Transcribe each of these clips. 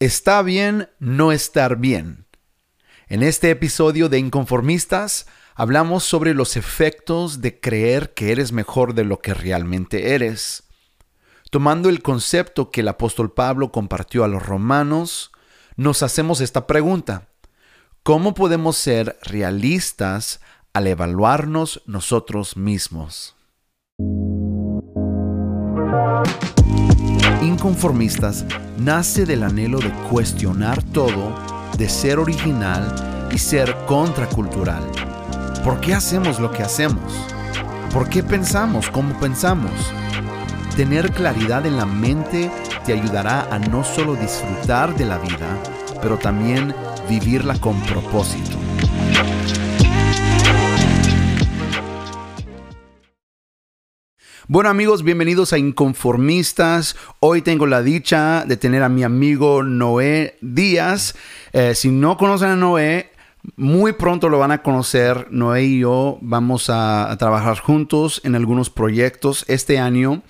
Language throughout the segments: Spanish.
Está bien no estar bien. En este episodio de Inconformistas hablamos sobre los efectos de creer que eres mejor de lo que realmente eres. Tomando el concepto que el apóstol Pablo compartió a los romanos, nos hacemos esta pregunta. ¿Cómo podemos ser realistas al evaluarnos nosotros mismos? Inconformistas nace del anhelo de cuestionar todo, de ser original y ser contracultural. ¿Por qué hacemos lo que hacemos? ¿Por qué pensamos como pensamos? Tener claridad en la mente te ayudará a no solo disfrutar de la vida, pero también vivirla con propósito. Bueno amigos, bienvenidos a Inconformistas. Hoy tengo la dicha de tener a mi amigo Noé Díaz. Eh, si no conocen a Noé, muy pronto lo van a conocer. Noé y yo vamos a, trabajar juntos en algunos proyectos este año.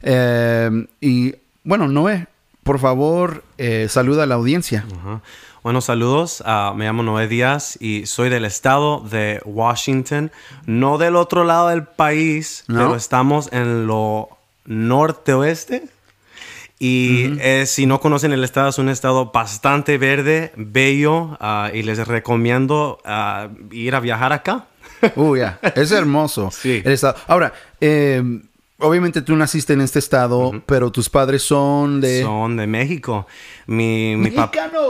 Eh, y bueno, Noé, por favor, eh, saluda a la audiencia. Buenos saludos. Ah, me llamo Noé Díaz y soy del estado de Washington, no del otro lado del país, pero estamos en lo norte-oeste. Y eh, si no conocen el estado, es un estado bastante verde, bello, ah, y les recomiendo ah, ir a viajar acá. Uy, ya, es hermoso. sí. El estado. Ahora, eh, Obviamente tú naciste en este estado, pero tus padres son de... Son de México. Mi, mi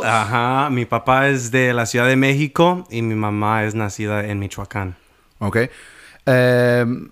Ajá, mi papá es de la Ciudad de México y mi mamá es nacida en Michoacán. Ok. Em,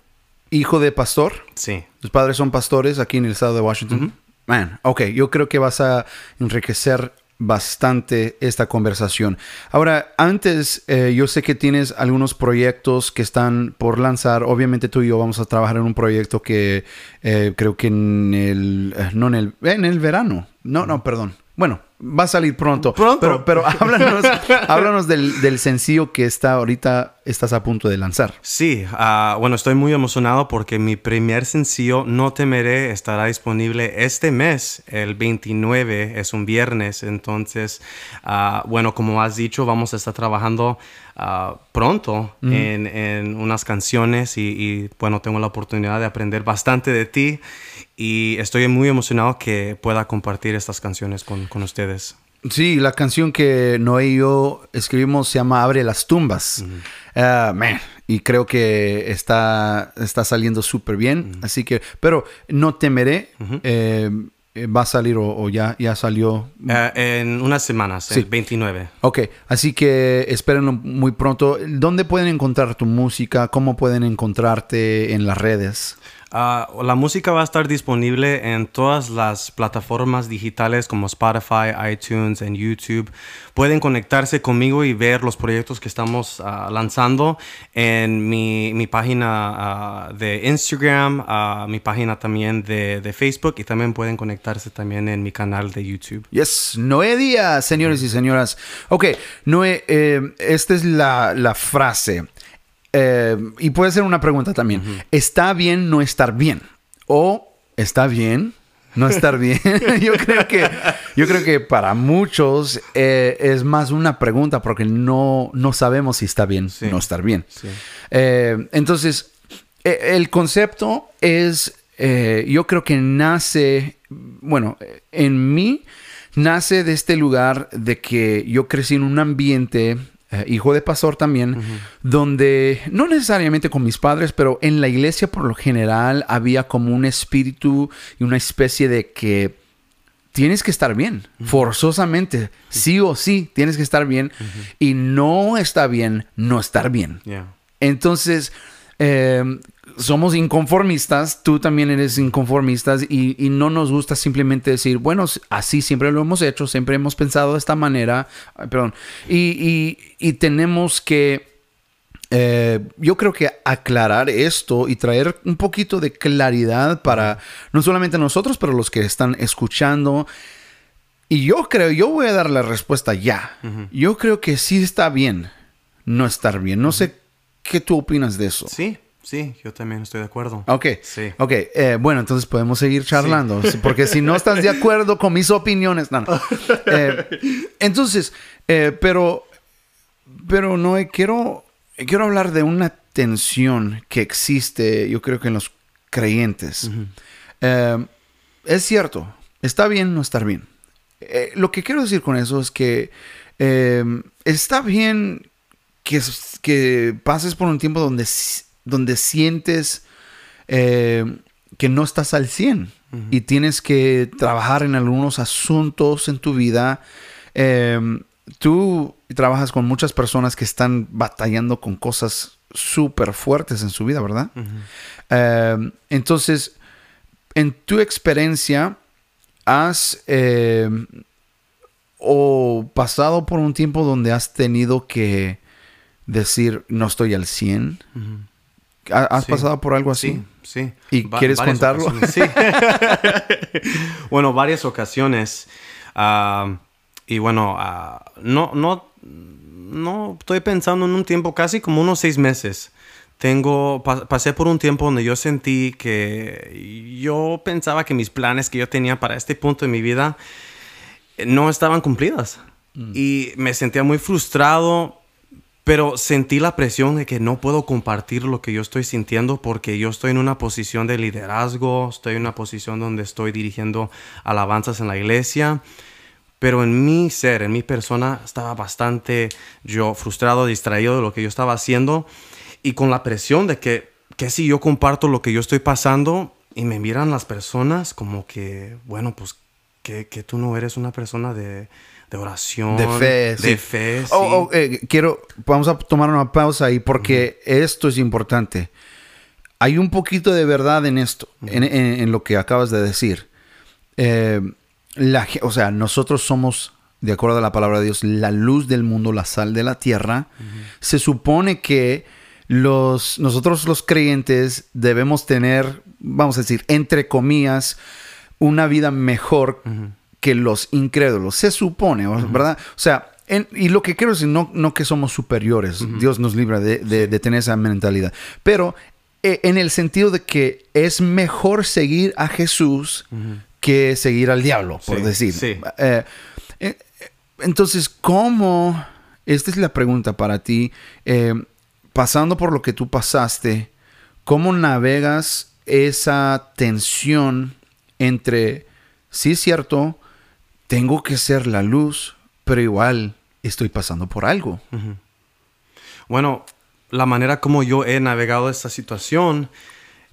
¿Hijo de pastor? Sí. ¿Tus padres son pastores aquí en el estado de Washington? Man, ok, yo creo que vas a enriquecer bastante esta conversación. Ahora, antes, eh, yo sé que tienes algunos proyectos que están por lanzar. Obviamente tú y yo vamos a trabajar en un proyecto que eh, creo que en el, eh, no en el, en el verano. No, no, perdón. Bueno, va a salir pronto. Pronto. Pero, pero háblanos, háblanos del, del, sencillo que está ahorita, estás a punto de lanzar. Sí, ah, bueno, estoy muy emocionado porque mi primer sencillo, No Temeré, estará disponible este mes, el 29, es un viernes. Entonces, uh, bueno, como has dicho, vamos a estar trabajando uh, pronto en, en, unas canciones y, y, bueno, tengo la oportunidad de aprender bastante de ti y estoy muy emocionado que pueda compartir estas canciones con, con ustedes. Sí, la canción que Noé y yo escribimos se llama Abre las tumbas. Ah, y creo que está, está saliendo súper bien. Así que, pero no temeré. Eh, va a salir o, ya, ya salió. Eh, en unas semanas, el 29. Ok, así que espérenlo muy pronto. ¿Dónde pueden encontrar tu música? ¿Cómo pueden encontrarte en las redes? Ah, la música va a estar disponible en todas las plataformas digitales como Spotify, iTunes, en YouTube. Pueden conectarse conmigo y ver los proyectos que estamos ah, lanzando en mi, mi página ah, de Instagram, mi página también de, de, Facebook y también pueden conectarse también en mi canal de YouTube. Yes, Noé Díaz, señores y señoras. Ok, Noé, eh, esta es la, la frase. Eh, y puede ser una pregunta también. ¿Está bien no estar bien? ¿O está bien no estar bien? yo, creo que, yo creo que para muchos eh, es más una pregunta porque no, no sabemos si está bien no estar bien. Eh, entonces, e, el concepto es, yo creo que nace, bueno, en mí nace de este lugar de que yo crecí en un ambiente eh, hijo de pastor también, donde no necesariamente con mis padres, pero en la iglesia por lo general había como un espíritu y una especie de que tienes que estar bien, forzosamente, sí. O sí, tienes que estar bien y no está bien no estar bien. Entonces, eh, somos inconformistas, tú también eres inconformista y, no nos gusta simplemente decir, bueno, así siempre lo hemos hecho, siempre hemos pensado de esta manera, perdón, y, tenemos que, eh, yo creo que aclarar esto y traer un poquito de claridad para no solamente nosotros, pero los que están escuchando. Y yo creo, yo voy a dar la respuesta ya. Yo creo que sí está bien no estar bien. No sé qué tú opinas de eso. Sí, Sí, yo también estoy de acuerdo. Ok. Sí. Ok, eh, bueno, entonces podemos seguir charlando. Porque si no estás de acuerdo con mis opiniones, no, no. Eh, entonces, eh, pero, pero no quiero, quiero hablar de una tensión que existe, yo creo que en los creyentes. es cierto, está bien no estar bien. lo que quiero decir con eso es que está bien que, que pases por un tiempo donde donde sientes eh, que no estás al 100 y tienes que trabajar en algunos asuntos en tu vida. Em, tú trabajas con muchas personas que están batallando con cosas súper fuertes en su vida, ¿verdad? Em, entonces, en tu experiencia, ¿has em, o pasado por un tiempo donde has tenido que decir no estoy al 100? ¿Has pasado por algo así? Sí, ¿Y quieres contarlo? Sí. bueno, varias ocasiones. Ah, y bueno, ah, no, no, no estoy pensando en un tiempo casi como unos seis meses. Tengo, pasé por un tiempo donde yo sentí que yo pensaba que mis planes que yo tenía para este punto de mi vida no estaban cumplidas. Mm. Y me sentía muy frustrado pero sentí la presión de que no puedo compartir lo que yo estoy sintiendo porque yo estoy en una posición de liderazgo, estoy en una posición donde estoy dirigiendo alabanzas en la iglesia. Pero en mi ser, en mi persona, estaba bastante yo frustrado, distraído de lo que yo estaba haciendo y con la presión de que, que si yo comparto lo que yo estoy pasando y me miran las personas como que, bueno, pues que, que tú no eres una persona de, de oración, de fe, de fe. Oh, oh, eh, quiero, vamos a tomar una pausa ahí porque esto es importante. Hay un poquito de verdad en esto, en, lo que acabas de decir. Eh, la, o sea, nosotros somos, de acuerdo a la palabra de Dios, la luz del mundo, la sal de la tierra. Se supone que los, nosotros los creyentes debemos tener, vamos a decir, entre comillas, una vida mejor que los incrédulos. Se supone, ¿verdad? O sea, y lo que quiero decir, no, no que somos superiores, Dios nos libra de, tener esa mentalidad, pero eh, en el sentido de que es mejor seguir a Jesús que seguir al diablo, por decir. Eh, eh, entonces, ¿cómo? Esta es la pregunta para ti. pasando por lo que tú pasaste, ¿cómo navegas esa tensión entre, sí es cierto, tengo que ser la luz, pero igual estoy pasando por algo. Bueno, la manera como yo he navegado esta situación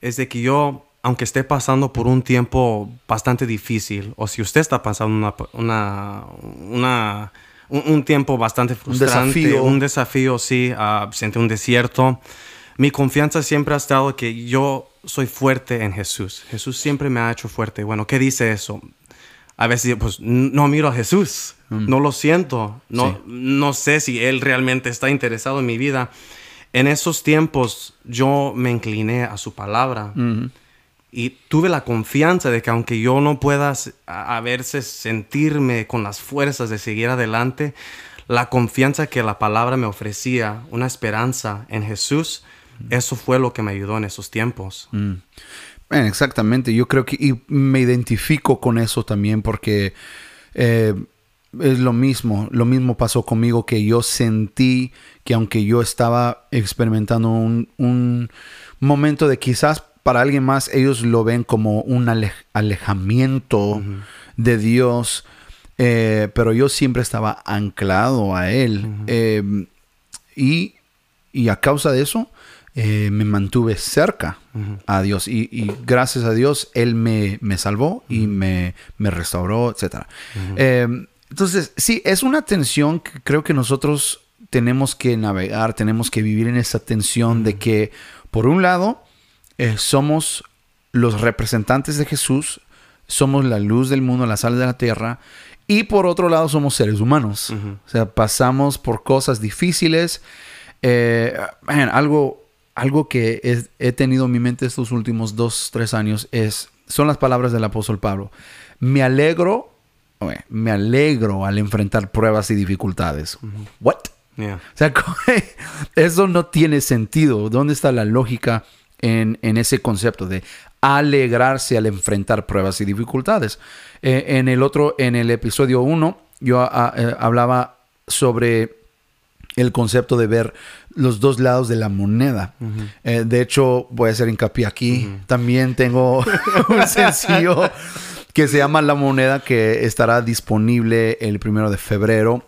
es de que yo, aunque esté pasando por un tiempo bastante difícil, o si usted está pasando una, una, un, tiempo bastante frustrante, un desafío, sí, uh, siente un desierto, mi confianza siempre ha estado que yo soy fuerte en Jesús. Jesús siempre me ha hecho fuerte. Bueno, ¿qué dice eso? A veces pues no miro a Jesús, mm. no lo siento, no, no sé si Él realmente está interesado en mi vida. En esos tiempos yo me incliné a su palabra y tuve la confianza de que aunque yo no pueda a, sentirme con las fuerzas de seguir adelante, la confianza que la palabra me ofrecía, una esperanza en Jesús, mm. eso fue lo que me ayudó en esos tiempos. Mm exactamente, yo creo que y me identifico con eso también porque eh, es lo mismo, lo mismo pasó conmigo que yo sentí que aunque yo estaba experimentando un, momento de quizás para alguien más ellos lo ven como un alejamiento de Dios, eh, pero yo siempre estaba anclado a Él. Eh, y, y, a causa de eso, eh, me mantuve cerca a Dios y, gracias a Dios Él me, me salvó y me, me, restauró, etc. Eh, entonces, sí, es una tensión que creo que nosotros tenemos que navegar, tenemos que vivir en esa tensión de que, por un lado, eh, somos los representantes de Jesús, somos la luz del mundo, la sal de la tierra, y por otro lado somos seres humanos. O sea, pasamos por cosas difíciles. algo algo que he tenido en mi mente estos últimos dos, tres años es, son las palabras del apóstol Pablo. Me alegro, me alegro al enfrentar pruebas y dificultades. What? O sea, eso no tiene sentido. ¿Dónde está la lógica en, ese concepto de alegrarse al enfrentar pruebas y dificultades. Eh, en el otro, en el episodio 1, yo ah, eh, hablaba sobre el concepto de ver los dos lados de la moneda. Eh, de hecho, voy a hacer hincapié aquí. También tengo un sencillo que se llama La Moneda que estará disponible el primero de febrero.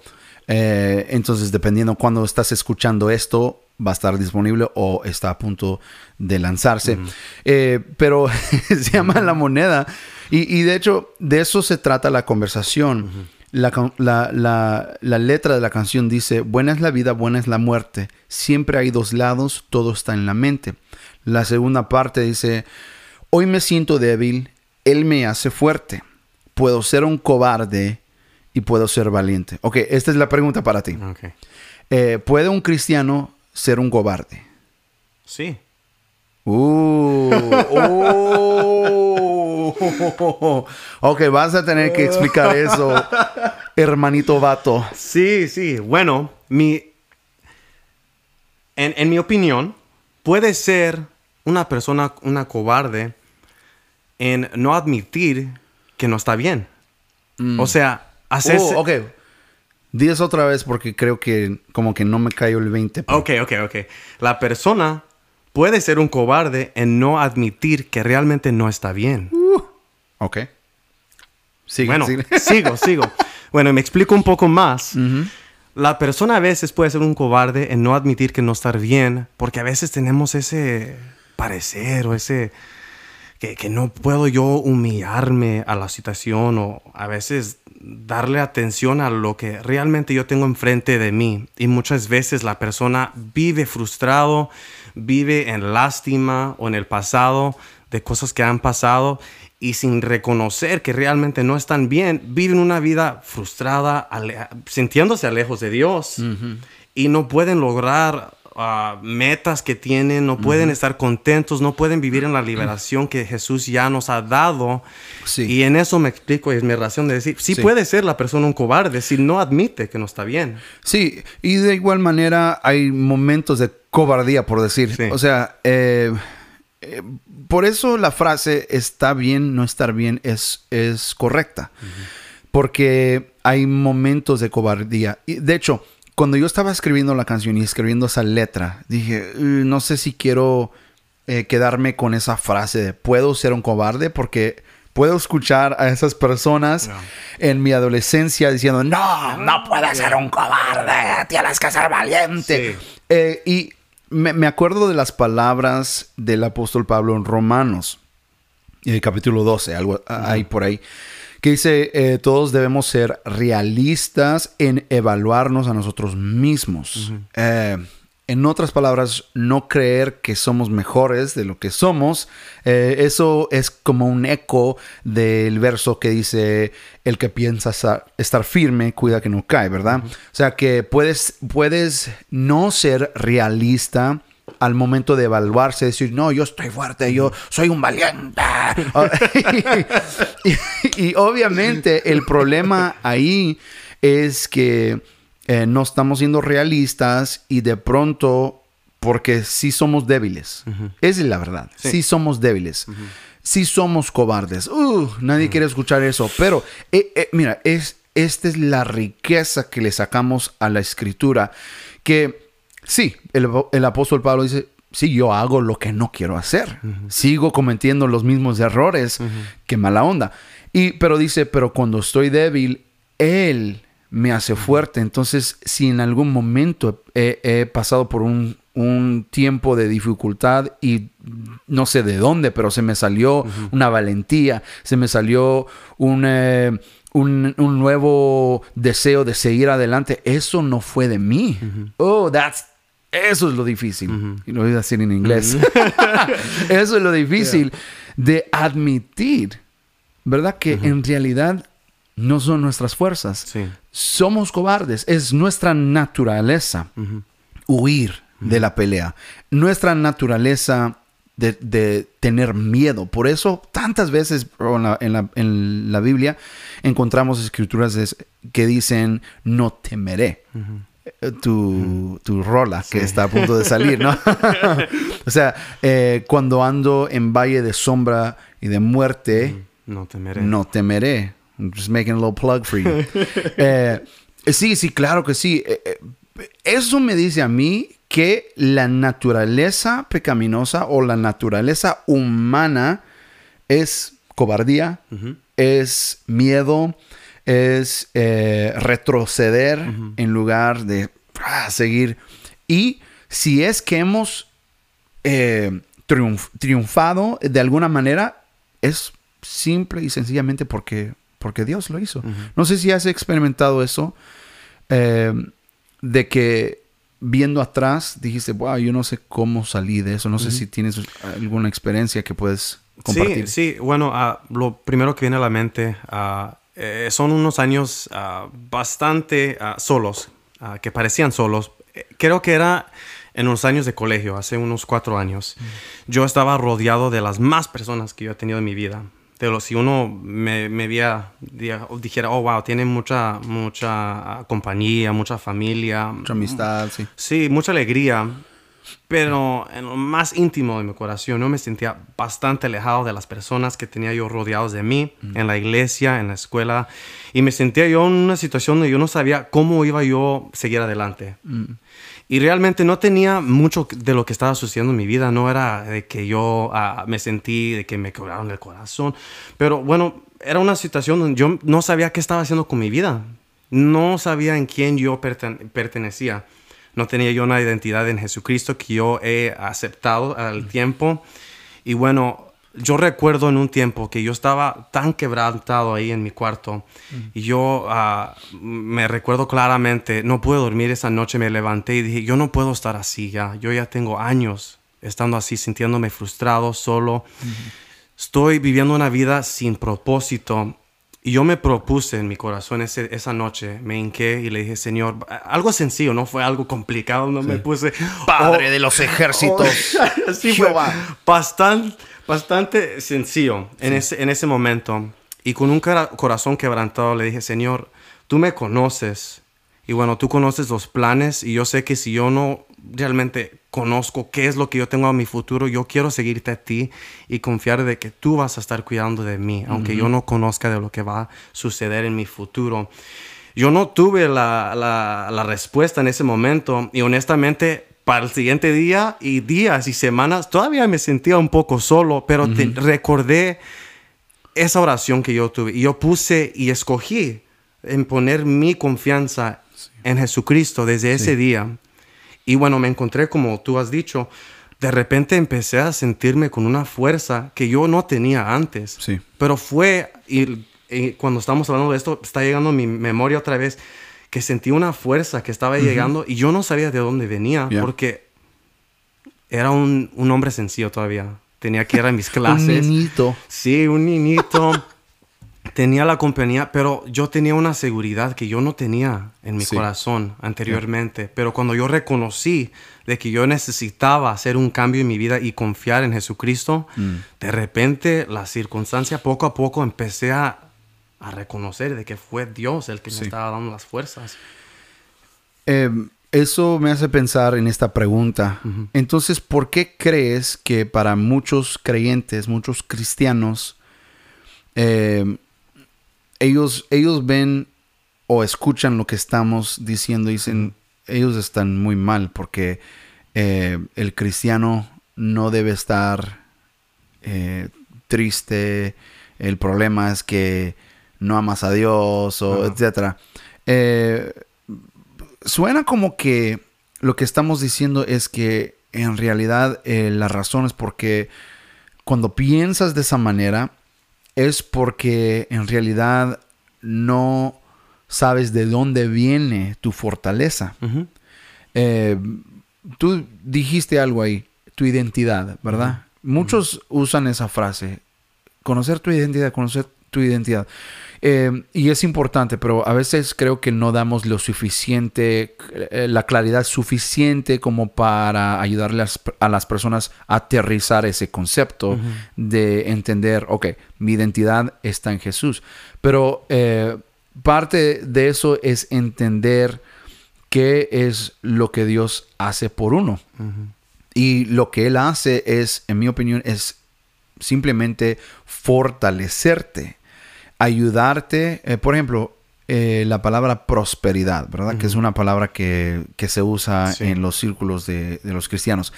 Eh, entonces, dependiendo cuando estás escuchando esto, va a estar disponible o está a punto de lanzarse. Eh, pero se llama La Moneda. Y, de hecho, de eso se trata la conversación. La, letra de la canción dice, buena es la vida, buena es la muerte. Siempre hay dos lados, todo está en la mente. La segunda parte dice, hoy me siento débil, Él me hace fuerte. Puedo ser un cobarde y puedo ser valiente. Ok, esta es la pregunta para ti. Eh, ¿Puede un cristiano ser un cobarde? Sí. Uh, ok, vas a tener que explicar eso, hermanito vato. Sí, sí. Bueno, mi. En, mi opinión, puede ser una persona, una cobarde, en no admitir que no está bien. Mm. O sea, hacer. Uh, ok. Días otra vez porque creo que como que no me cayó el 20. Ok, ok, ok. La persona puede ser un cobarde en no admitir que realmente no está bien. Uh, ok. Sigo, bueno, sigo, sigo. Bueno, me explico un poco más. La persona a veces puede ser un cobarde en no admitir que no está bien, porque a veces tenemos ese parecer o ese que, que, no puedo yo humillarme a la situación o a veces darle atención a lo que realmente yo tengo enfrente de mí. Y muchas veces la persona vive frustrado, vive en lástima o en el pasado de cosas que han pasado y sin reconocer que realmente no están bien, viven una vida frustrada, sintiéndose lejos de Dios y no pueden lograr metas que tienen, no pueden estar contentos, no pueden vivir en la liberación que Jesús ya nos ha dado. Y en eso me explico y es mi razón de decir, sí, puede ser la persona un cobarde si no admite que no está bien. Sí, y de igual manera hay momentos de cobardía, por decir. O sea, eh, eh, por eso la frase está bien, no estar bien es, es correcta. Porque hay momentos de cobardía. Y de hecho, cuando yo estaba escribiendo la canción y escribiendo esa letra, dije, no sé si quiero eh, quedarme con esa frase de puedo ser un cobarde porque puedo escuchar a esas personas en mi adolescencia diciendo, no, no puedes ser un cobarde, tienes que ser valiente. y me, acuerdo de las palabras del apóstol Pablo en Romanos, en el capítulo 12, algo ahí por ahí, que dice, eh, todos debemos ser realistas en evaluarnos a nosotros mismos. En otras palabras, no creer que somos mejores de lo que somos. Eh, eso es como un eco del verso que dice, el que piensa estar firme, cuida que no cae, ¿verdad? O sea que puedes, puedes no ser realista al momento de evaluarse, decir, no, yo estoy fuerte, yo soy un valiente. y obviamente el problema ahí es que eh, no estamos siendo realistas y de pronto, porque sí somos débiles, esa es la verdad, sí, somos débiles, sí somos cobardes, uh, nadie quiere escuchar eso, pero eh, eh, mira, es, esta es la riqueza que le sacamos a la escritura, que sí, el, apóstol Pablo dice, sí, yo hago lo que no quiero hacer. Sigo cometiendo los mismos errores. que mala onda. Y, pero dice, pero cuando estoy débil, Él me hace fuerte. Entonces, si en algún momento he, pasado por un, tiempo de dificultad y no sé de dónde, pero se me salió una valentía, se me salió eh, un, un, nuevo deseo de seguir adelante, eso no fue de mí. Oh, that's eso es lo difícil. Y lo voy a decir en inglés. eso es lo difícil de admitir, ¿verdad? Que en realidad no son nuestras fuerzas. Somos cobardes. Es nuestra naturaleza huir de la pelea. Nuestra naturaleza de, tener miedo. Por eso tantas veces en la, Biblia encontramos escrituras que dicen no temeré. Tu, tu rola que está a punto de salir, ¿no? o sea, eh, cuando ando en valle de sombra y de muerte, No temeré. no temeré. I'm just making a little plug for you. Eh, sí, sí, claro que sí. Eh, eso me dice a mí que la naturaleza pecaminosa o la naturaleza humana es cobardía, es miedo, es eh, retroceder en lugar de ah, seguir. Y si es que hemos eh, triunf- triunfado de alguna manera, es simple y sencillamente porque, porque Dios lo hizo. No sé si has experimentado eso, eh, de que viendo atrás dijiste, wow, yo no sé cómo salí de eso. No sé si tienes alguna experiencia que puedes compartir. Sí, sí. Bueno, ah, lo primero que viene a la mente ah, eh, son unos años ah, bastante ah, solos, ah, que parecían solos. Eh, Creo que era en los años de colegio, hace unos cuatro años. Yo estaba rodeado de las más personas que yo he tenido en mi vida. De los, si uno me, me o dijera, oh, wow, tiene mucha, mucha compañía, mucha familia, Mucha amistad, sí. Sí, mucha alegría, pero en lo más íntimo de mi corazón yo me sentía bastante alejado de las personas que tenía yo rodeados de mí, en la iglesia, en la escuela, y me sentía yo en una situación donde yo no sabía cómo iba yo a seguir adelante. Y realmente no tenía mucho de lo que estaba sucediendo en mi vida, no era de que yo ah, me sentí, de que me quebraron el corazón, pero bueno, era una situación donde yo no sabía qué estaba haciendo con mi vida, no sabía en quién yo perten- pertenecía. No tenía yo una identidad en Jesucristo que yo he aceptado al tiempo. Y bueno, yo recuerdo en un tiempo que yo estaba tan quebrantado ahí en mi cuarto. Y yo ah, me recuerdo claramente, no pude dormir esa noche, me levanté y dije, yo no puedo estar así ya. Yo ya tengo años estando así, sintiéndome frustrado, solo. Estoy viviendo una vida sin propósito. Y yo me propuse en mi corazón ese- esa noche, me hinqué y le dije, Señor, algo sencillo, no fue algo complicado, no me puse... Padre "Oh, de los ejércitos. Fue Jehová. bastante, bastante sencillo en, ese, en ese momento. Y con un corazón quebrantado le dije, Señor, tú me conoces. Y bueno, tú conoces los planes y yo sé que si yo no realmente conozco qué es lo que yo tengo a mi futuro, yo quiero seguirte a ti y confiar de que tú vas a estar cuidando de mí, aunque yo no conozca de lo que va a suceder en mi futuro. Yo no tuve la, la- la respuesta en ese momento y honestamente para el siguiente día y días y semanas todavía me sentía un poco solo, pero te- recordé esa oración que yo tuve y yo puse y escogí en poner mi confianza en Jesucristo desde ese día. Y bueno, me encontré como tú has dicho, de repente empecé a sentirme con una fuerza que yo no tenía antes. Sí. Pero fue, y, y cuando estamos hablando de esto, está llegando a mi memoria otra vez, que sentí una fuerza que estaba llegando y yo no sabía de dónde venía, porque era un, un hombre sencillo todavía. Tenía que ir a mis clases. Un niñito. Sí, un niñito. Tenía la compañía, pero yo tenía una seguridad que yo no tenía en mi Sí. corazón anteriormente. Pero cuando yo reconocí de que yo necesitaba hacer un cambio en mi vida y confiar en Jesucristo, Mm. de repente la circunstancia poco a poco empecé a, a reconocer de que fue Dios el que Sí. me estaba dando las fuerzas. Eh, eso me hace pensar en esta pregunta. Entonces, ¿por qué crees que para muchos creyentes, muchos cristianos, eh, ellos, ellos ven o escuchan lo que estamos diciendo y dicen, ellos están muy mal porque eh, el cristiano no debe estar eh, triste, el problema es que no amas a Dios o etcétera. Eh, suena como que lo que estamos diciendo es que en realidad la razón es porque cuando piensas de esa manera es porque en realidad no sabes de dónde viene tu fortaleza. Eh, tú dijiste algo ahí, tu identidad, ¿verdad? Muchos usan esa frase, conocer tu identidad, conocer tu identidad. Eh, y es importante, pero a veces creo que no damos lo suficiente, eh, la claridad suficiente como para ayudarle a las, personas a aterrizar ese concepto de entender, ok, mi identidad está en Jesús. Pero eh, parte de eso es entender qué es lo que Dios hace por uno. Y lo que Él hace es, en mi opinión, es simplemente fortalecerte, ayudarte. Eh, por ejemplo, eh, la palabra prosperidad, ¿verdad? Que es una palabra que, se usa en los círculos de, los cristianos.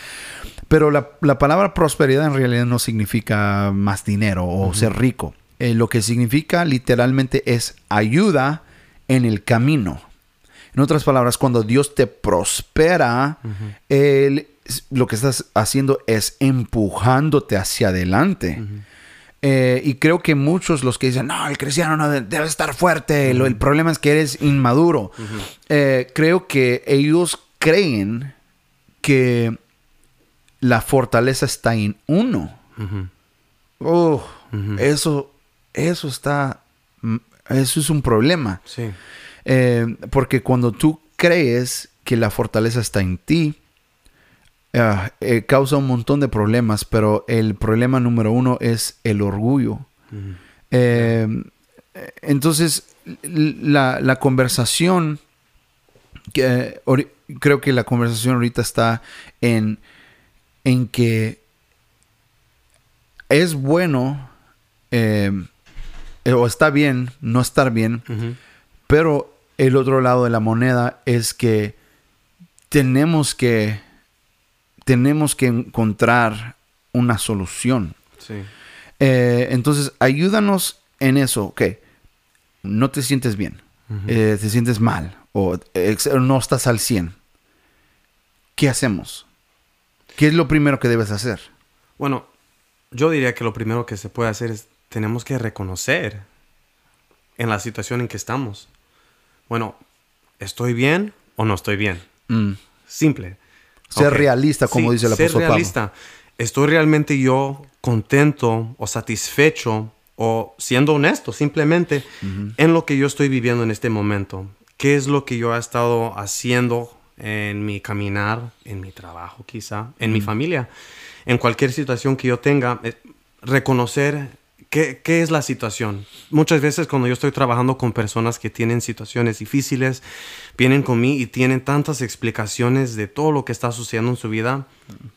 Pero la, palabra prosperidad en realidad no significa más dinero o ser rico. Eh, lo que significa literalmente es ayuda en el camino. En otras palabras, cuando Dios te prospera, lo que estás haciendo es empujándote hacia adelante. Eh, y creo que muchos los que dicen, no, el cristiano no debe, estar fuerte, el problema es que eres inmaduro. Eh, creo que ellos creen que la fortaleza está en uno. Oh, eso, eso está, eso es un problema. Sí. Eh, porque cuando tú crees que la fortaleza está en ti, ah, eh, causa un montón de problemas, pero el problema número uno es el orgullo. Eh, entonces, la, conversación, creo que la conversación ahorita está en, en que es bueno o está bien no estar bien, pero el otro lado de la moneda es que tenemos que tenemos que encontrar una solución. Eh, entonces, ayúdanos en eso. Ok, no te sientes bien, eh, te sientes mal o no estás al 100. ¿Qué hacemos? ¿Qué es lo primero que debes hacer? Bueno, yo diría que lo primero que se puede hacer es tenemos que reconocer en la situación en que estamos bueno, ¿estoy bien o no estoy bien? Mm. Simple. Ser realista, como dice la Ser realista. ¿Estoy realmente yo contento o satisfecho o siendo honesto simplemente en lo que yo estoy viviendo en este momento? ¿Qué es lo que yo he estado haciendo en mi caminar, en mi trabajo quizá, en mi familia? En cualquier situación que yo tenga, eh, reconocer ¿Qué, es la situación? Muchas veces cuando yo estoy trabajando con personas que tienen situaciones difíciles, vienen con mí y tienen tantas explicaciones de todo lo que está sucediendo en su vida.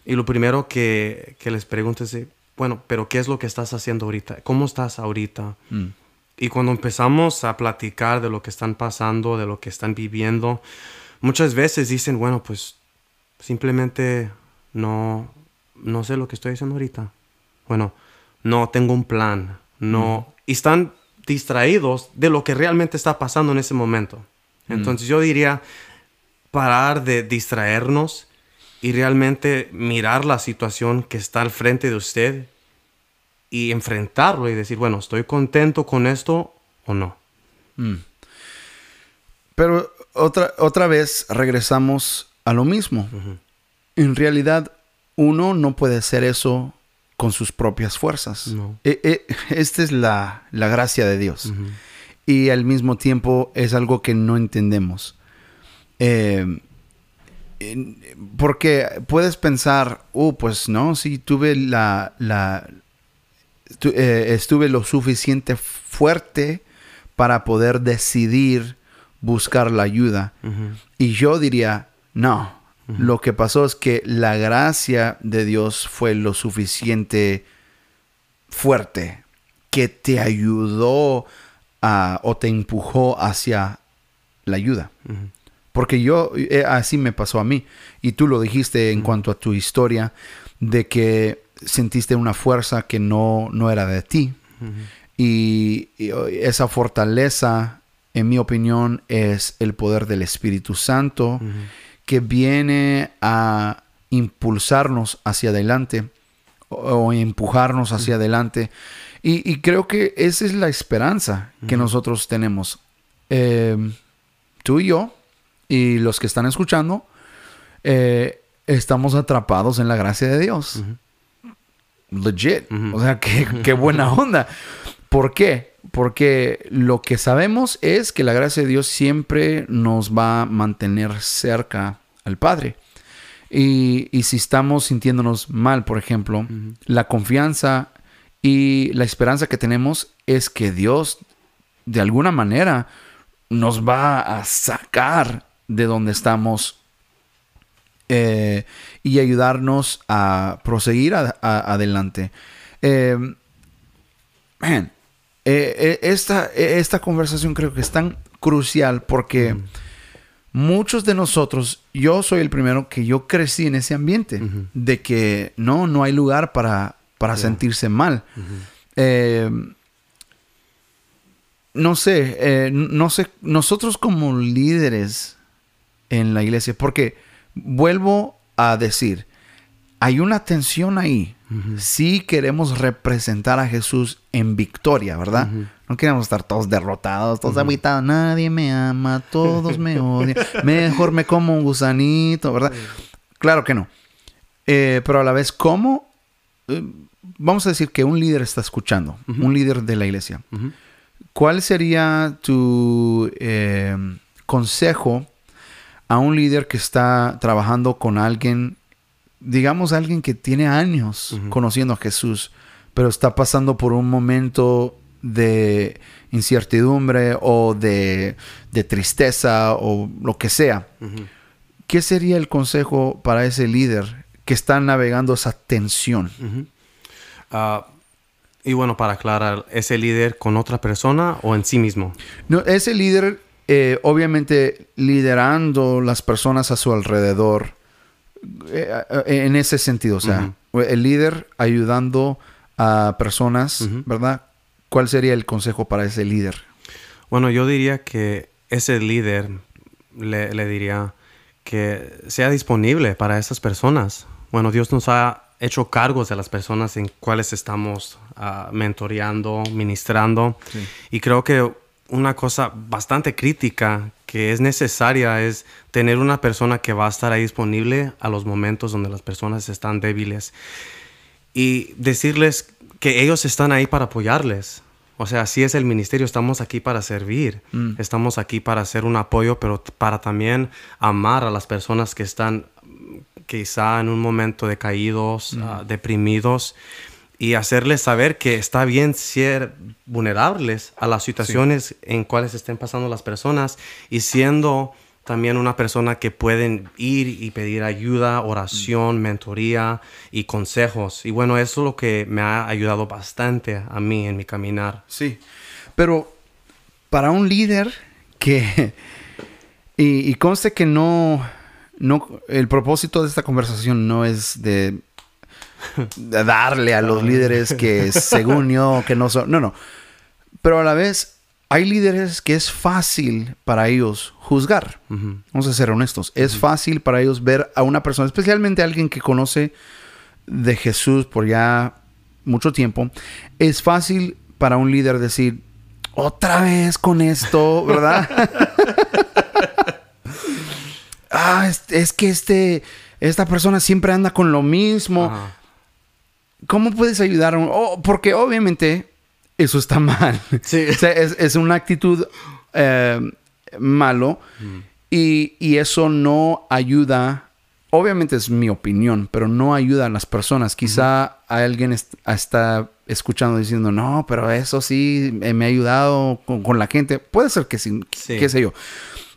Y lo primero que, les pregunto es, bueno, pero ¿qué es lo que estás haciendo ahorita? ¿Cómo estás ahorita? Mm. Y cuando empezamos a platicar de lo que están pasando, de lo que están viviendo, muchas veces dicen, bueno, pues simplemente no, no sé lo que estoy haciendo ahorita. Bueno, no tengo un plan, no, y están distraídos de lo que realmente está pasando en ese momento. Entonces yo diría parar de distraernos y realmente mirar la situación que está al frente de usted y enfrentarlo y decir, bueno, ¿estoy contento con esto o no? Mm. Pero otra, otra vez regresamos a lo mismo. En realidad, uno no puede hacer eso con sus propias fuerzas. E, e, esta es la, gracia de Dios. Y al mismo tiempo es algo que no entendemos. Eh, porque puedes pensar, oh, pues no, si tuve la, la eh, estuve lo suficiente fuerte para poder decidir buscar la ayuda. Y yo diría, no, lo que pasó es que la gracia de Dios fue lo suficiente fuerte que te ayudó o te empujó hacia la ayuda. Porque yo, eh, así me pasó a mí. Y tú lo dijiste en cuanto a tu historia, de que sentiste una fuerza que no, no era de ti. y, esa fortaleza, en mi opinión, es el poder del Espíritu Santo que viene a impulsarnos hacia adelante o, empujarnos hacia adelante. Y, creo que esa es la esperanza que nosotros tenemos. Em, tú y yo y los que están escuchando, eh, estamos atrapados en la gracia de Dios. Legit. O sea, qué, qué buena onda. ¿Por qué? Porque lo que sabemos es que la gracia de Dios siempre nos va a mantener cerca al Padre. Y, si estamos sintiéndonos mal, por ejemplo, la confianza y la esperanza que tenemos es que Dios, de alguna manera, nos va a sacar de donde estamos eh, y ayudarnos a proseguir adelante. Eh, eh, esta, esta conversación creo que es tan crucial porque muchos de nosotros, yo soy el primero que yo crecí en ese ambiente, de que no, no hay lugar para, para sentirse mal. no sé, no sé, nosotros como líderes en la iglesia, porque vuelvo a decir, hay una tensión ahí. Si queremos representar a Jesús en victoria, ¿verdad? No queremos estar todos derrotados, todos uh Nadie me ama, todos me odian. Mejor me como un gusanito, ¿verdad? Claro que no. Eh, pero a la vez, ¿cómo? Eh, vamos a decir que un líder está escuchando, un líder de la iglesia. ¿Cuál sería tu eh, consejo a un líder que está trabajando con alguien, digamos alguien que tiene años conociendo a Jesús, pero está pasando por un momento de incertidumbre o de, tristeza o lo que sea. ¿Qué sería el consejo para ese líder que está navegando esa tensión? Ah, y bueno, para aclarar, ¿ese líder con otra persona o en sí mismo? No, ese líder eh, obviamente liderando las personas a su alrededor en ese sentido, o sea, el líder ayudando a personas, ¿verdad? ¿Cuál sería el consejo para ese líder? Bueno, yo diría que ese líder le, diría que sea disponible para esas personas. Bueno, Dios nos ha hecho cargos de las personas en cuales estamos uh, mentoreando, ministrando. Y creo que una cosa bastante crítica que es necesaria es tener una persona que va a estar ahí disponible a los momentos donde las personas están débiles y decirles que ellos están ahí para apoyarles. O sea, así es el ministerio, estamos aquí para servir, mm. estamos aquí para hacer un apoyo, pero para también amar a las personas que están quizá en un momento decaídos, mm. ah, deprimidos y hacerles saber que está bien ser vulnerables a las situaciones en cuales estén pasando las personas y siendo también una persona que pueden ir y pedir ayuda, oración, mm. mentoría y consejos. Y bueno, eso es lo que me ha ayudado bastante a mí en mi caminar. Sí, pero para un líder que... Y, y conste que no, no... El propósito de esta conversación no es de darle a los líderes que según yo que no son. No, no. Pero a la vez hay líderes que es fácil para ellos juzgar. Vamos a ser honestos. Es fácil para ellos ver a una persona, especialmente alguien que conoce de Jesús por ya mucho tiempo. Es fácil para un líder decir, otra vez con esto, ¿verdad? ah, es, que este, esta persona siempre anda con lo mismo. ¿Cómo puedes ayudar? A oh, porque obviamente eso está mal. Sí. o sea, es, una actitud eh, malo mm. y, eso no ayuda. Obviamente es mi opinión, pero no ayuda a las personas. Quizá alguien está escuchando diciendo, no, pero eso sí me ha ayudado con, la gente. Puede ser que sí, qué sé yo.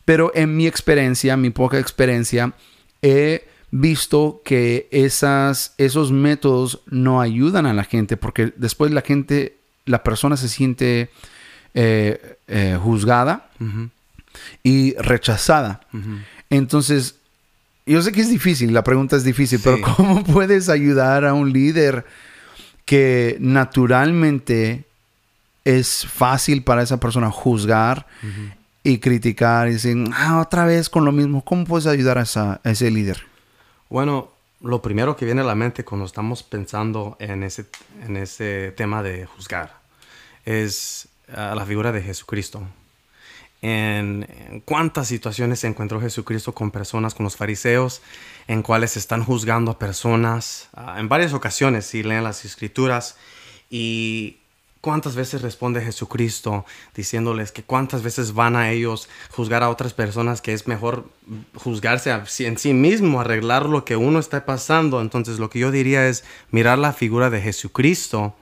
Pero en mi experiencia, mi poca experiencia, he visto que esas, esos métodos no ayudan a la gente porque después la gente, la persona se siente eh, eh, juzgada y rechazada. Entonces, yo sé que es difícil, la pregunta es difícil, pero ¿cómo puedes ayudar a un líder que naturalmente es fácil para esa persona juzgar y criticar y decir, ah, otra vez con lo mismo? ¿Cómo puedes ayudar a ese líder? Bueno, lo primero que viene a la mente cuando estamos pensando en ese, en ese tema de juzgar es ah, la figura de Jesucristo. En, cuántas situaciones se encontró Jesucristo con personas, con los fariseos, en cuales están juzgando a personas, ah, en varias ocasiones, si leen las escrituras, y ¿Cuántas veces responde Jesucristo diciéndoles que cuántas veces van a ellos juzgar a otras personas que es mejor juzgarse en sí mismo, arreglar lo que uno está pasando? Entonces lo que yo diría es mirar la figura de Jesucristo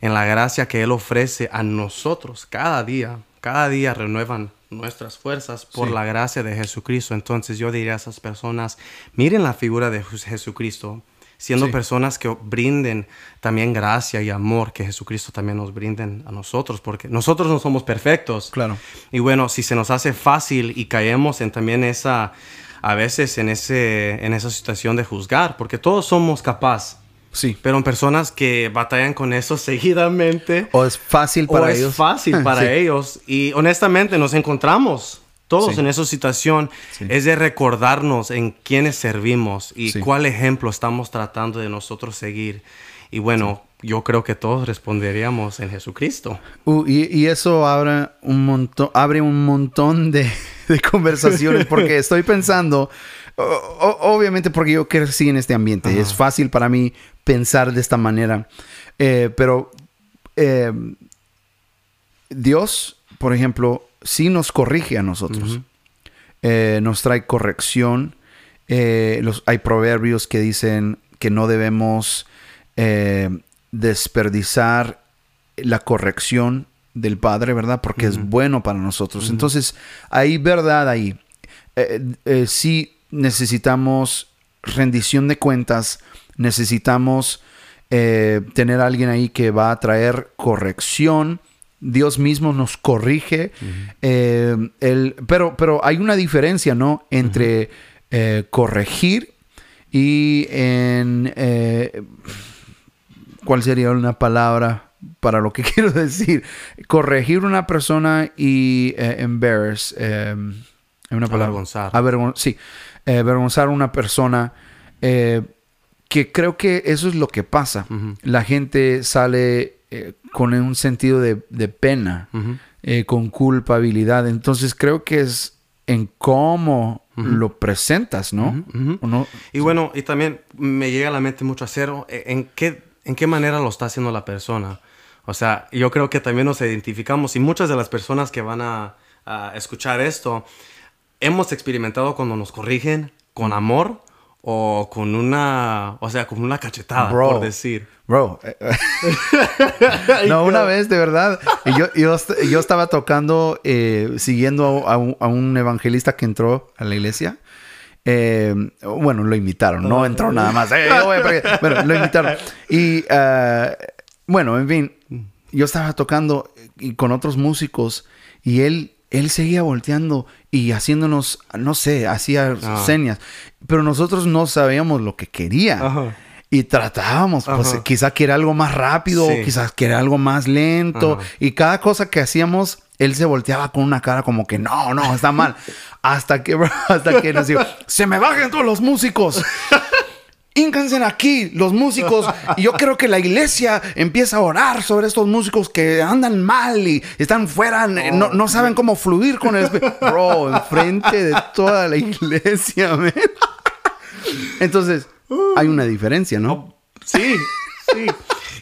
en la gracia que Él ofrece a nosotros cada día. Cada día renuevan nuestras fuerzas por la gracia de Jesucristo. Entonces yo diría a esas personas, miren la figura de Jesucristo, siendo personas que brinden también gracia y amor que Jesucristo también nos brinden a nosotros, porque nosotros no somos perfectos. Claro. Y bueno, si se nos hace fácil y caemos en también esa, a veces en, ese, en esa situación de juzgar, porque todos somos capaces Sí. Pero en personas que batallan con eso seguidamente. O es fácil para ellos. Es fácil para ellos. Y honestamente nos encontramos todos en esa situación. Es de recordarnos en quiénes servimos y cuál ejemplo estamos tratando de nosotros seguir. Y bueno, yo creo que todos responderíamos en Jesucristo. Uh, y, eso abre un montón, abre un montón de, de conversaciones porque estoy pensando obviamente porque yo crecí en este ambiente. Es fácil para mí pensar de esta manera. Eh, pero eh, Dios, por ejemplo, sí nos corrige a nosotros. Eh, nos trae corrección. Los, hay proverbios que dicen que no debemos desperdiciar la corrección del Padre, ¿verdad? Porque es bueno para nosotros. Entonces, hay verdad ahí. sí necesitamos rendición de cuentas, necesitamos eh, tener a alguien ahí que va a traer corrección. Dios mismo nos corrige. Eh, pero, pero hay una diferencia, ¿no? Entre eh, corregir y en... ¿Cuál sería una palabra para lo que quiero decir? Corregir una persona y embarrass. una palabra. Avergonzar. sí eh, avergonzar a una persona, eh, que creo que eso es lo que pasa. La gente sale eh, con un sentido de, pena, con culpabilidad. Entonces creo que es en cómo lo presentas, ¿no? Y bueno, y también me llega a la mente mucho acero, ¿en qué, en qué manera lo está haciendo la persona? O sea, yo creo que también nos identificamos y muchas de las personas que van a escuchar esto, hemos experimentado cuando nos corrigen con amor o con una, o sea, con una cachetada, por decir. Bro. Eh, eh. no, una vez, de verdad. Yo, yo, estaba tocando, eh, siguiendo a un, evangelista que entró a la iglesia. bueno, lo invitaron, no entró nada más. bueno, lo invitaron. Y bueno, en fin, yo estaba tocando y con otros músicos y él él seguía volteando y haciéndonos, no sé, hacía ah. señas. Pero nosotros no sabíamos lo que quería. Y tratábamos, pues quizás quería algo más rápido, quizás quería algo más lento. Y cada cosa que hacíamos, él se volteaba con una cara como que no, no, está mal. hasta que, hasta que nos dijo, se me bajen todos los músicos. Íncanse aquí los músicos y yo creo que la iglesia empieza a orar sobre estos músicos que andan mal y están fuera, no, saben cómo fluir con el... Bro, enfrente de toda la iglesia, man. Entonces, hay una diferencia, ¿no? Oh, sí, sí.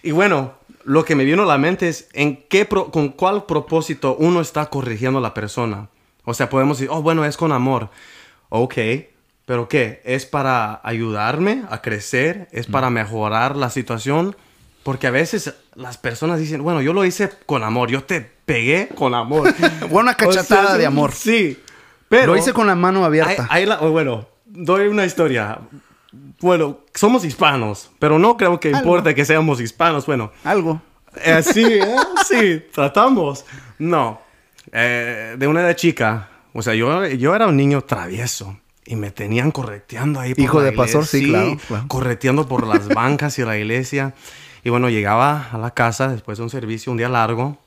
Y bueno, lo que me vino a la mente es en qué con cuál propósito uno está corrigiendo a la persona. O sea, podemos decir, oh, bueno, es con amor. Ok, ¿Pero qué? ¿Es para ayudarme a crecer? ¿Es para mejorar la situación? Porque a veces las personas dicen, bueno, yo lo hice con amor, yo te pegué con amor. Una cachatada de amor. Sí. Pero... Lo hice con la mano abierta. bueno, doy una historia. Bueno, somos hispanos, pero no creo que importe que seamos hispanos. Bueno. Algo. Eh, sí, eh, sí, tratamos. No. Eh, de una de chica. O sea, yo, yo era un niño travieso y me tenían correteando ahí por Hijo de pastor, sí, claro, Correteando por las bancas y la iglesia. Y bueno, llegaba a la casa después de un servicio, un día largo,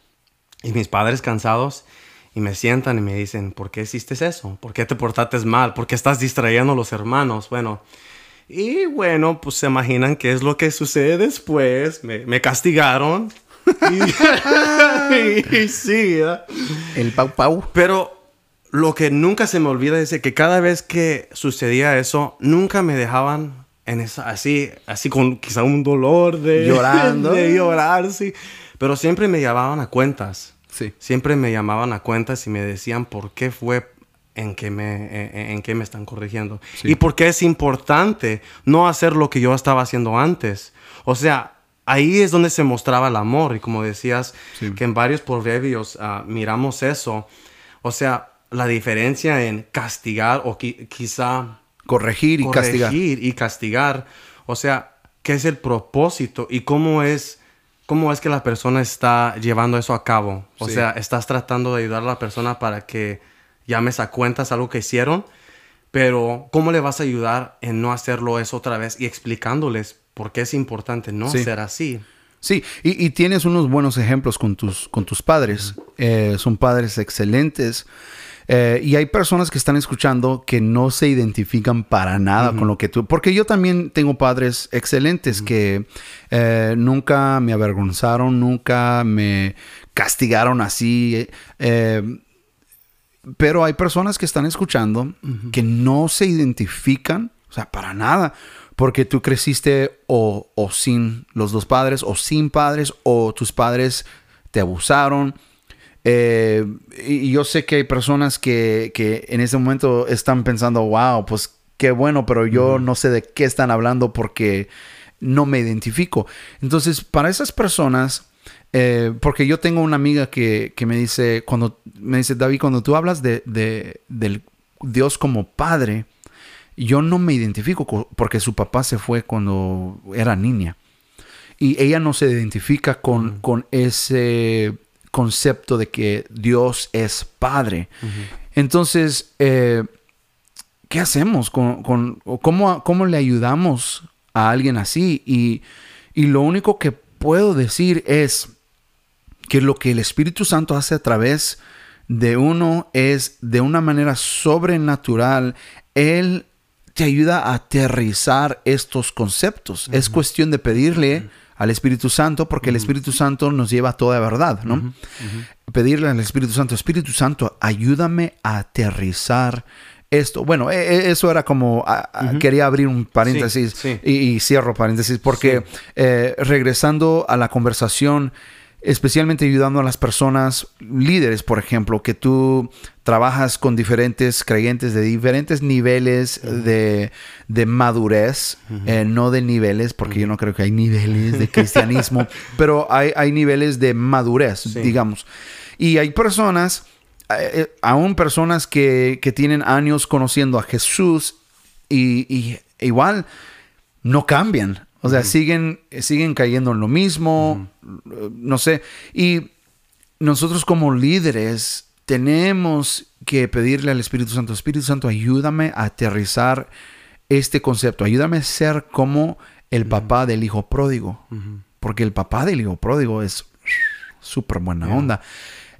y mis padres cansados, y me sientan y me dicen, ¿por qué hiciste eso? ¿Por qué te portaste mal? ¿Por qué estás distrayendo a los hermanos? Bueno, y bueno, pues se imaginan qué es lo que sucede después. Me, me castigaron. y, sí, El pau pau. Pero lo que nunca se me olvida es que cada vez que sucedía eso, nunca me dejaban en esa, así, así con quizá un dolor de... Llorando. De llorar, sí. Pero siempre me llamaban a cuentas. Sí. Siempre me llamaban a cuentas y me decían por qué fue en que me, en, me están corrigiendo. Y por qué es importante no hacer lo que yo estaba haciendo antes. O sea, ahí es donde se mostraba el amor. Y como decías, que en varios proverbios ah, miramos eso. O sea, la diferencia en castigar o quizá corregir y castigar. Corregir y castigar. O sea, ¿qué es el propósito y cómo es, cómo es que la persona está llevando eso a cabo? O sea, estás tratando de ayudar a la persona para que llames a cuentas algo que hicieron, pero ¿cómo le vas a ayudar en no hacerlo eso otra vez y explicándoles por qué es importante no ser así? Sí, y, tienes unos buenos ejemplos con tus, con tus padres. Eh, son padres excelentes. Eh, y hay personas que están escuchando que no se identifican para nada con lo que tú... Porque yo también tengo padres excelentes que eh, nunca me avergonzaron, nunca me castigaron así. pero hay personas que están escuchando que no se identifican, o sea, para nada porque tú creciste o, sin los dos padres, o sin padres, o tus padres te abusaron. Eh, y yo sé que hay personas que, en ese momento están pensando, wow, pues qué bueno, pero yo no sé de qué están hablando porque no me identifico. Entonces, para esas personas, eh, porque yo tengo una amiga que, me dice, cuando me dice, David, cuando tú hablas de, de, del Dios como Padre, yo no me identifico porque su papá se fue cuando era niña. Y ella no se identifica con, con ese concepto de que Dios es padre. Entonces, eh, ¿qué hacemos? Con, cómo, ¿Cómo le ayudamos a alguien así? Y, y lo único que puedo decir es que lo que el Espíritu Santo hace a través de uno es de una manera sobrenatural. Él te ayuda a aterrizar estos conceptos. Es cuestión de pedirle al Espíritu Santo, porque el Espíritu Santo nos lleva a toda verdad, ¿no? Pedirle al Espíritu Santo, Espíritu Santo, ayúdame a aterrizar esto. Bueno, e, e, eso era como, quería abrir un paréntesis Y, cierro paréntesis, porque eh, regresando a la conversación, especialmente ayudando a las personas líderes, por ejemplo, que tú trabajas con diferentes creyentes de diferentes niveles de, madurez, eh, no de niveles, porque yo no creo que hay niveles de cristianismo, pero hay, hay, niveles de madurez, digamos. Y hay personas, eh, eh, aún personas que, tienen años conociendo a Jesús y igual no cambian. O sea, siguen, siguen cayendo en lo mismo, no sé. Y nosotros como líderes tenemos que pedirle al Espíritu Santo, Espíritu Santo, ayúdame a aterrizar este concepto, ayúdame a ser como el papá del hijo pródigo, porque el papá del hijo pródigo es súper buena onda.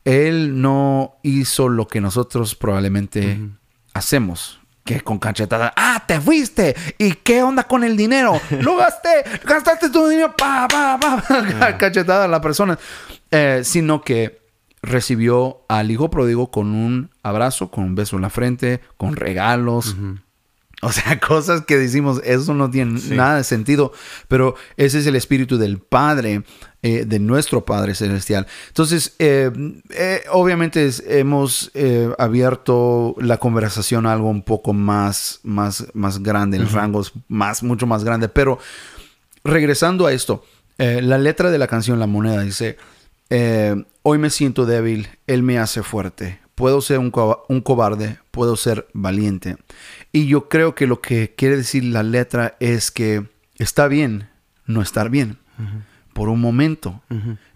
Él no hizo lo que nosotros probablemente hacemos que con cachetada, ah, te fuiste, ¿y qué onda con el dinero? Lo gasté, gastaste tu dinero, pa, pa, pa, ah. cachetada a la persona, eh, sino que recibió al hijo pródigo con un abrazo, con un beso en la frente, con regalos. O sea, cosas que decimos, eso no tiene nada de sentido, pero ese es el espíritu del Padre eh, de nuestro Padre Celestial. Entonces, eh, eh, obviamente hemos abierto la conversación a algo un poco más, más, más grande, en rangos más, mucho más grande, pero regresando a esto, la letra de la canción La Moneda dice, hoy me siento débil, Él me hace fuerte, puedo ser un, un cobarde, puedo ser valiente. Y yo creo que lo que quiere decir la letra es que está bien no estar bien por un momento.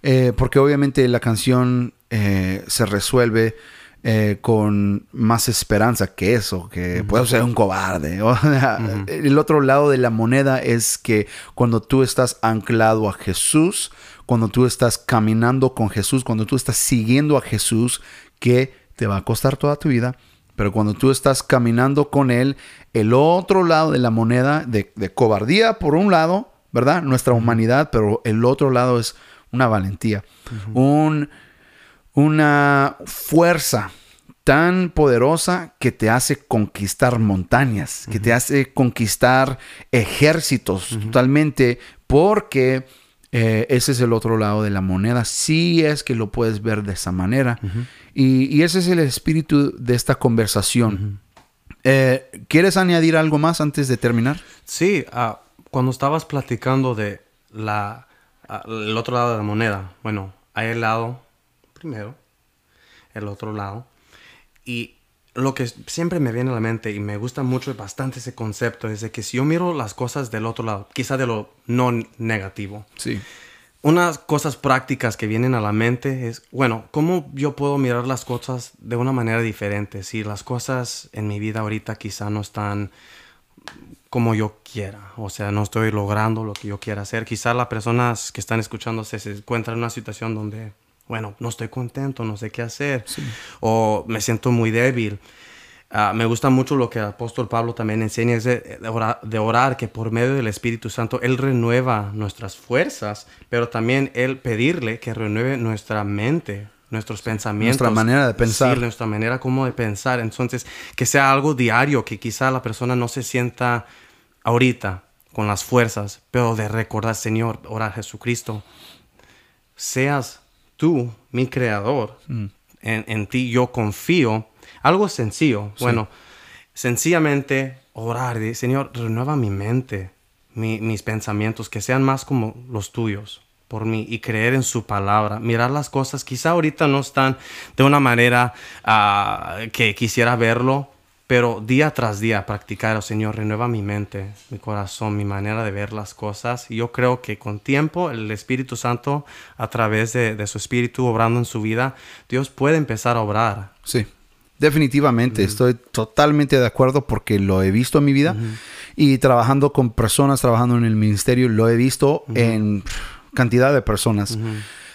Eh, porque obviamente la canción eh, se resuelve eh, con más esperanza que eso, que puedo ser un cobarde. El otro lado de la moneda es que cuando tú estás anclado a Jesús, cuando tú estás caminando con Jesús, cuando tú estás siguiendo a Jesús, que te va a costar toda tu vida, pero cuando tú estás caminando con Él, el otro lado de la moneda de cobardía por un lado, ¿verdad? Nuestra humanidad, pero el otro lado es una valentía, un, una fuerza tan poderosa que te hace conquistar montañas, que te hace conquistar ejércitos totalmente, porque eh, ese es el otro lado de la moneda. Sí es que lo puedes ver de esa manera. y, ese es el espíritu de esta conversación. Eh, ¿Quieres añadir algo más antes de terminar? Sí, uh, cuando estabas platicando de la, el otro lado de la moneda, bueno, hay el lado primero, el otro lado, y lo que siempre me viene a la mente y me gusta mucho bastante ese concepto es de que si yo miro las cosas del otro lado, quizá de lo no negativo. Sí. Unas cosas prácticas que vienen a la mente es, bueno, ¿cómo yo puedo mirar las cosas de una manera diferente? Si las cosas en mi vida ahorita quizá no están como yo quiera, o sea, no estoy logrando lo que yo quiera hacer. Quizá las personas que están escuchándose se encuentran en una situación donde bueno, no estoy contento, no sé qué hacer, o me siento muy débil. Ah, me gusta mucho lo que el apóstol Pablo también enseña, es de, orar, que por medio del Espíritu Santo Él renueva nuestras fuerzas, pero también Él pedirle que renueve nuestra mente, nuestros pensamientos. Nuestra manera de pensar. nuestra manera como de pensar. Entonces, que sea algo diario, que quizá la persona no se sienta ahorita con las fuerzas, pero de recordar, Señor, orar Jesucristo, seas tú, mi creador, mm. en, ti yo confío. Algo sencillo, bueno, sencillamente orar, Señor, renueva mi mente, mis pensamientos, que sean más como los tuyos por mí y creer en su palabra, mirar las cosas, quizá ahorita no están de una manera ah, que quisiera verlo, pero día tras día practicar, oh Señor, renueva mi mente, mi corazón, mi manera de ver las cosas. Y yo creo que con tiempo el Espíritu Santo, a través de, su Espíritu obrando en su vida, Dios puede empezar a obrar. Sí, definitivamente. Estoy totalmente de acuerdo porque lo he visto en mi vida. Y trabajando con personas, trabajando en el ministerio, lo he visto en cantidad de personas.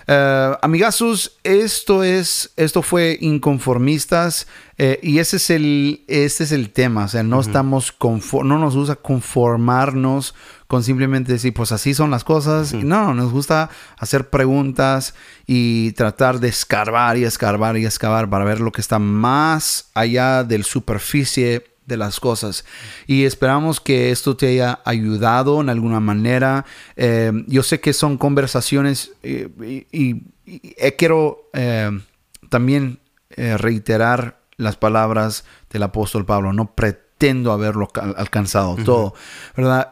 Uh, amigazos, esto es, esto fue inconformistas eh, y ese es el, este es el tema. O sea, no estamos no nos gusta conformarnos con simplemente decir, pues así son las cosas. No, nos gusta hacer preguntas y tratar de escarbar y escarbar y escarbar para ver lo que está más allá del superficie de las cosas. Y esperamos que esto te haya ayudado en alguna manera. Eh, yo sé que son conversaciones eh, y, eh, quiero también reiterar las palabras del apóstol Pablo. No pretendo haberlo alcanzado todo, ¿verdad?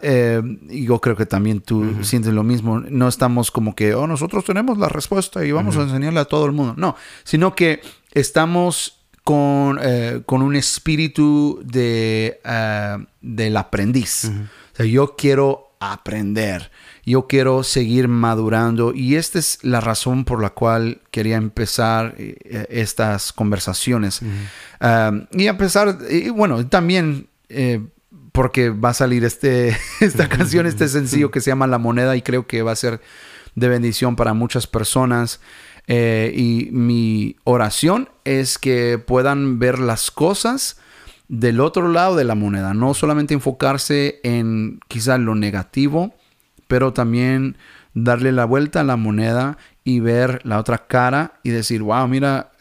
yo creo que también tú sientes lo mismo. No estamos como que, oh, nosotros tenemos la respuesta y vamos a enseñarle a todo el mundo. No, sino que estamos con, eh, con un espíritu de, uh, del aprendiz. o sea, yo quiero aprender, yo quiero seguir madurando y esta es la razón por la cual quería empezar eh, estas conversaciones. y empezar, y bueno, también porque va a salir este, esta canción, este sencillo que se llama La Moneda y creo que va a ser de bendición para muchas personas. Eh, y mi oración es que puedan ver las cosas del otro lado de la moneda, no solamente enfocarse en quizá lo negativo, pero también darle la vuelta a la moneda y ver la otra cara y decir, wow, mira,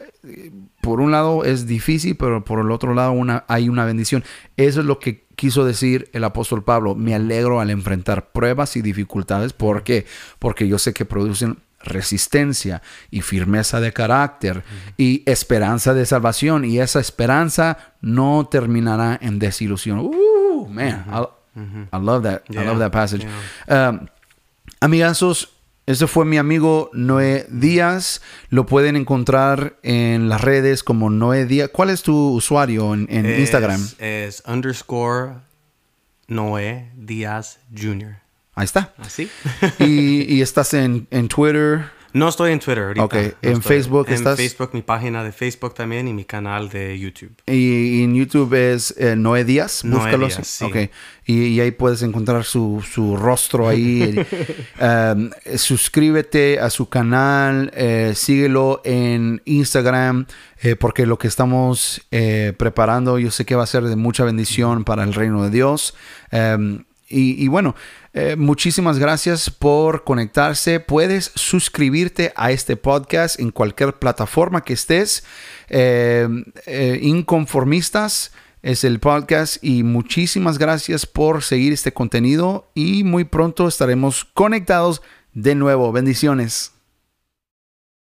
por un lado es difícil, pero por el otro lado una, hay una bendición. Eso es lo que quiso decir el apóstol Pablo. Me alegro al enfrentar pruebas y dificultades. ¿Por qué? Porque yo sé que producen resistencia y firmeza de carácter y esperanza de salvación. Y esa esperanza no terminará en desilusión. Uh, man, I, love that. I love that passage. Um, amigazos, ese fue mi amigo Noé Díaz. Lo pueden encontrar en las redes como Noé Díaz. ¿Cuál es tu usuario en, Instagram? Es underscore Noé Díaz Jr. Ahí está. Así. y, estás en, Twitter. No estoy en Twitter ahorita. Ok, en Facebook estás. En Facebook, mi página de Facebook también y mi canal de YouTube. Y, en YouTube es eh, Noé Díaz. Noé Díaz, sí. Ok, y, ahí puedes encontrar su, rostro ahí. Em, suscríbete a su canal, eh, síguelo en Instagram, eh, porque lo que estamos preparando yo sé que va a ser de mucha bendición para el reino de Dios. Y, bueno, eh, muchísimas gracias por conectarse. Puedes suscribirte a este podcast en cualquier plataforma que estés. Eh, eh, inconformistas es el podcast y muchísimas gracias por seguir este contenido y muy pronto estaremos conectados de nuevo. Bendiciones.